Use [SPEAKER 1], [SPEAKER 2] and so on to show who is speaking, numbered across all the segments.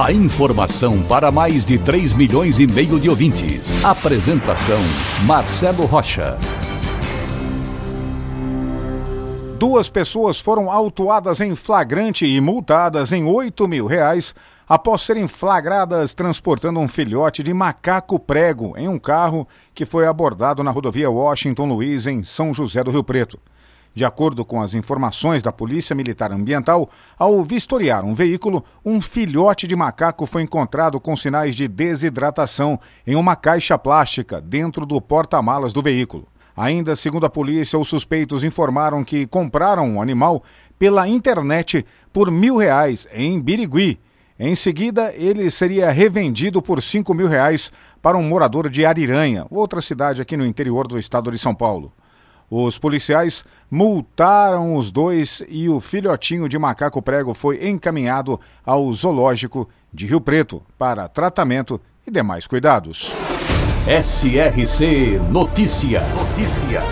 [SPEAKER 1] A informação para mais de 3 milhões e meio de ouvintes. Apresentação Marcelo Rocha.
[SPEAKER 2] Duas pessoas foram autuadas em flagrante e multadas em 8 mil reais após serem flagradas transportando um filhote de macaco prego em um carro que foi abordado na rodovia Washington Luiz, em São José do Rio Preto. De acordo com as informações da Polícia Militar Ambiental, ao vistoriar um veículo, um filhote de macaco foi encontrado com sinais de desidratação em uma caixa plástica dentro do porta-malas do veículo. Ainda segundo a polícia, os suspeitos informaram que compraram o animal pela internet por mil reais em Birigui em seguida, ele seria revendido por 5 mil reais para um morador de Ariranha, outra cidade aqui no interior do estado de São Paulo. Os policiais multaram os dois e o filhotinho de macaco prego foi encaminhado ao zoológico de Rio Preto para tratamento e demais cuidados.
[SPEAKER 1] SRC Notícia. Notícia.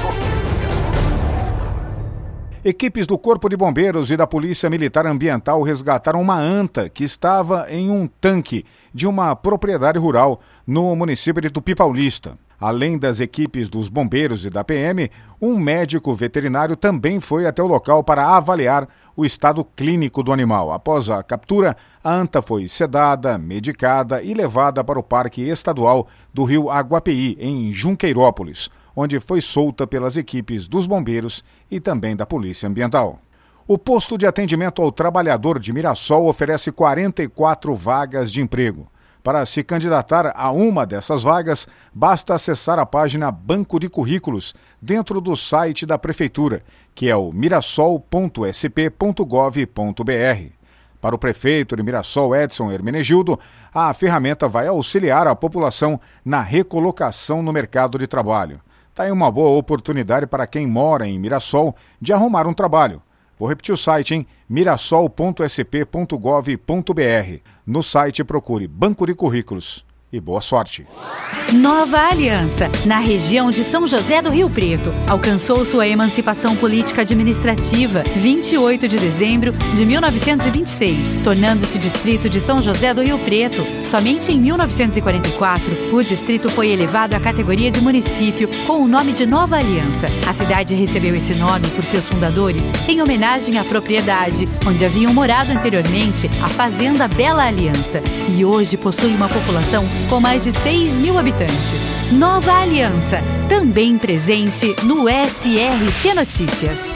[SPEAKER 2] Equipes do Corpo de Bombeiros e da Polícia Militar Ambiental resgataram uma anta que estava em um tanque de uma propriedade rural no município de Tupi Paulista. Além das equipes dos bombeiros e da PM, um médico veterinário também foi até o local para avaliar o estado clínico do animal. Após a captura, a anta foi sedada, medicada e levada para o Parque Estadual do Rio Aguapeí, em Junqueirópolis onde foi solta pelas equipes dos bombeiros e também da Polícia Ambiental. O posto de atendimento ao trabalhador de Mirassol oferece 44 vagas de emprego. Para se candidatar a uma dessas vagas, basta acessar a página Banco de Currículos dentro do site da Prefeitura, que é o mirassol.sp.gov.br. Para o prefeito de Mirassol, Edson Hermenegildo, a ferramenta vai auxiliar a população na recolocação no mercado de trabalho. Está aí uma boa oportunidade para quem mora em Mirassol de arrumar um trabalho. Vou repetir o site, hein? mirassol.sp.gov.br. No site procure Banco de Currículos e boa sorte.
[SPEAKER 3] Nova Aliança, na região de São José do Rio Preto, alcançou sua emancipação política administrativa 28 de dezembro de 1926, tornando-se distrito de São José do Rio Preto. Somente em 1944, o distrito foi elevado à categoria de município com o nome de Nova Aliança. A cidade recebeu esse nome por seus fundadores em homenagem à propriedade onde haviam morado anteriormente a Fazenda Bela Aliança e hoje possui uma população com mais de 6 mil habitantes. Nova Aliança, também presente no SRC Notícias.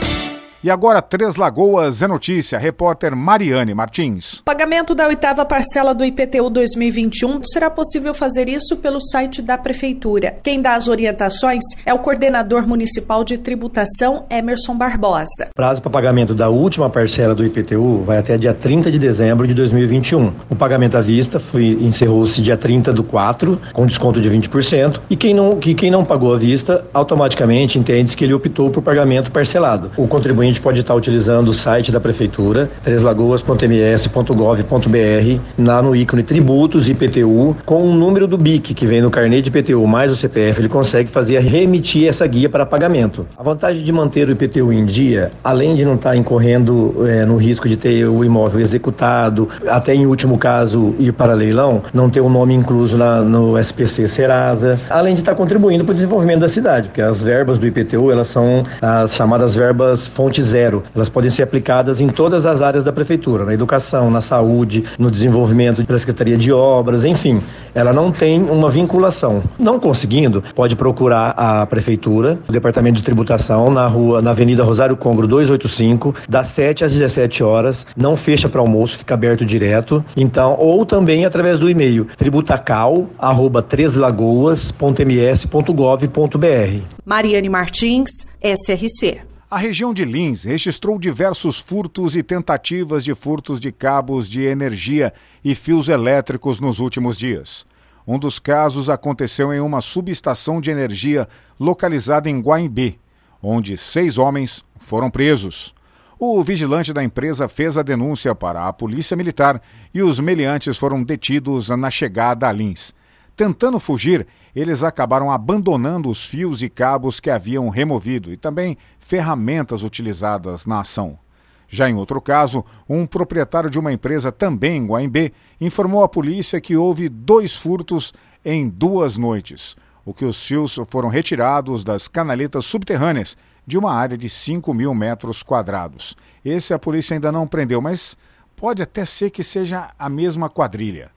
[SPEAKER 2] E agora, Três Lagoas é notícia. Repórter Mariane Martins.
[SPEAKER 4] Pagamento da oitava parcela do IPTU 2021 será possível fazer isso pelo site da Prefeitura. Quem dá as orientações é o coordenador municipal de tributação, Emerson Barbosa.
[SPEAKER 5] Prazo para pagamento da última parcela do IPTU vai até dia 30 de dezembro de 2021. O pagamento à vista encerrou-se dia 30 do 4, com desconto de 20%, e quem não, que quem não pagou à vista automaticamente entende que ele optou por pagamento parcelado. O contribuinte gente pode estar utilizando o site da prefeitura, treslagoas.ms.gov.br, lá no ícone tributos IPTU, com o número do BIC que vem no carnê de IPTU mais o CPF, ele consegue fazer remitir essa guia para pagamento. A vantagem de manter o IPTU em dia, além de não estar incorrendo é, no risco de ter o imóvel executado, até em último caso ir para leilão, não ter o nome incluso na, no SPC Serasa, além de estar contribuindo para o desenvolvimento da cidade, porque as verbas do IPTU elas são as chamadas verbas fontes zero. Elas podem ser aplicadas em todas as áreas da prefeitura, na educação, na saúde, no desenvolvimento da Secretaria de Obras, enfim. Ela não tem uma vinculação. Não conseguindo, pode procurar a prefeitura, o departamento de tributação na rua, na Avenida Rosário Congro 285, das 7 às 17 horas, não fecha para almoço, fica aberto direto. Então, ou também através do e-mail tributacal@treslagoas.ms.gov.br.
[SPEAKER 4] Mariane Martins, SRC.
[SPEAKER 2] A região de Lins registrou diversos furtos e tentativas de furtos de cabos de energia e fios elétricos nos últimos dias. Um dos casos aconteceu em uma subestação de energia localizada em Guaimbê, onde seis homens foram presos. O vigilante da empresa fez a denúncia para a Polícia Militar e os meliantes foram detidos na chegada a Lins. Tentando fugir, eles acabaram abandonando os fios e cabos que haviam removido e também ferramentas utilizadas na ação. Já em outro caso, um proprietário de uma empresa também em Guaimbê informou à polícia que houve dois furtos em duas noites, o que os fios foram retirados das canaletas subterrâneas de uma área de 5 mil metros quadrados. Esse a polícia ainda não prendeu, mas pode até ser que seja a mesma quadrilha.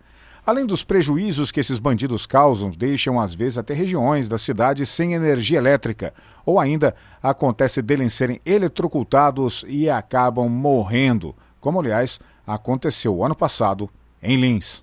[SPEAKER 2] Além dos prejuízos que esses bandidos causam, deixam às vezes até regiões da cidade sem energia elétrica, ou ainda acontece deles serem eletrocutados e acabam morrendo, como aliás aconteceu ano passado em Lins.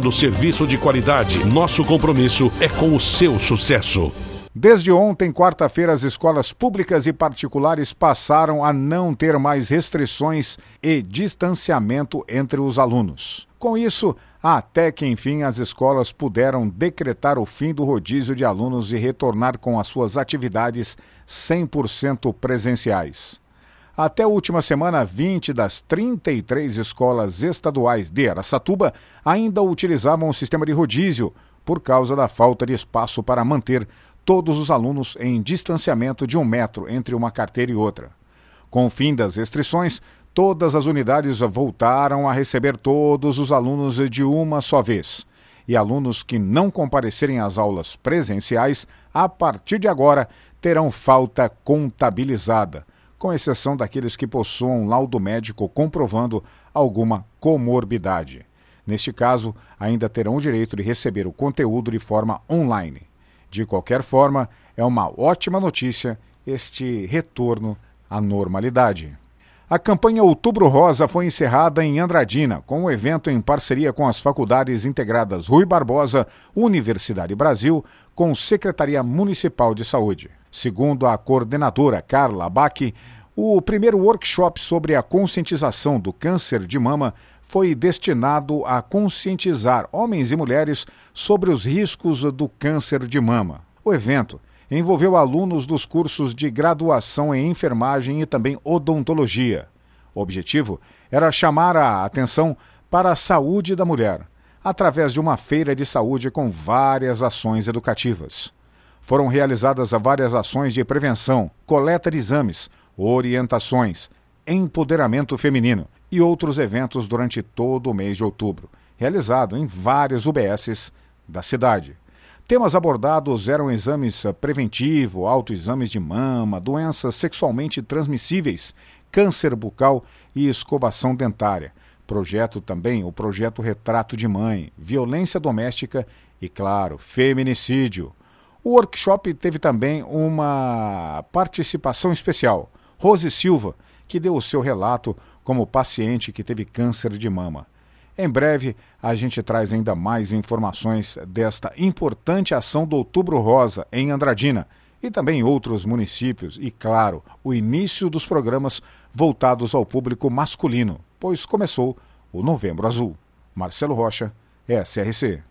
[SPEAKER 1] oferecendo serviço de qualidade. Nosso compromisso é com o seu sucesso.
[SPEAKER 2] Desde ontem, quarta-feira, as escolas públicas e particulares passaram a não ter mais restrições e distanciamento entre os alunos. Com isso, até que enfim as escolas puderam decretar o fim do rodízio de alunos e retornar com as suas atividades 100% presenciais. Até a última semana, 20 das 33 escolas estaduais de Aracatuba ainda utilizavam o sistema de rodízio por causa da falta de espaço para manter todos os alunos em distanciamento de um metro entre uma carteira e outra. Com o fim das restrições, todas as unidades voltaram a receber todos os alunos de uma só vez. E alunos que não comparecerem às aulas presenciais, a partir de agora, terão falta contabilizada com exceção daqueles que possuam laudo médico comprovando alguma comorbidade. Neste caso, ainda terão o direito de receber o conteúdo de forma online. De qualquer forma, é uma ótima notícia este retorno à normalidade. A campanha Outubro Rosa foi encerrada em Andradina, com o um evento em parceria com as faculdades integradas Rui Barbosa, Universidade Brasil, com Secretaria Municipal de Saúde. Segundo a coordenadora Carla Abac, o primeiro workshop sobre a conscientização do câncer de mama foi destinado a conscientizar homens e mulheres sobre os riscos do câncer de mama. O evento envolveu alunos dos cursos de graduação em enfermagem e também odontologia. O objetivo era chamar a atenção para a saúde da mulher, através de uma feira de saúde com várias ações educativas. Foram realizadas várias ações de prevenção, coleta de exames, orientações, empoderamento feminino e outros eventos durante todo o mês de outubro, realizado em várias UBSs da cidade. Temas abordados eram exames preventivo, autoexames de mama, doenças sexualmente transmissíveis, câncer bucal e escovação dentária. Projeto também o projeto Retrato de Mãe, violência doméstica e, claro, feminicídio. O workshop teve também uma participação especial. Rose Silva, que deu o seu relato como paciente que teve câncer de mama. Em breve, a gente traz ainda mais informações desta importante ação do Outubro Rosa em Andradina e também em outros municípios e, claro, o início dos programas voltados ao público masculino, pois começou o Novembro Azul. Marcelo Rocha, SRC.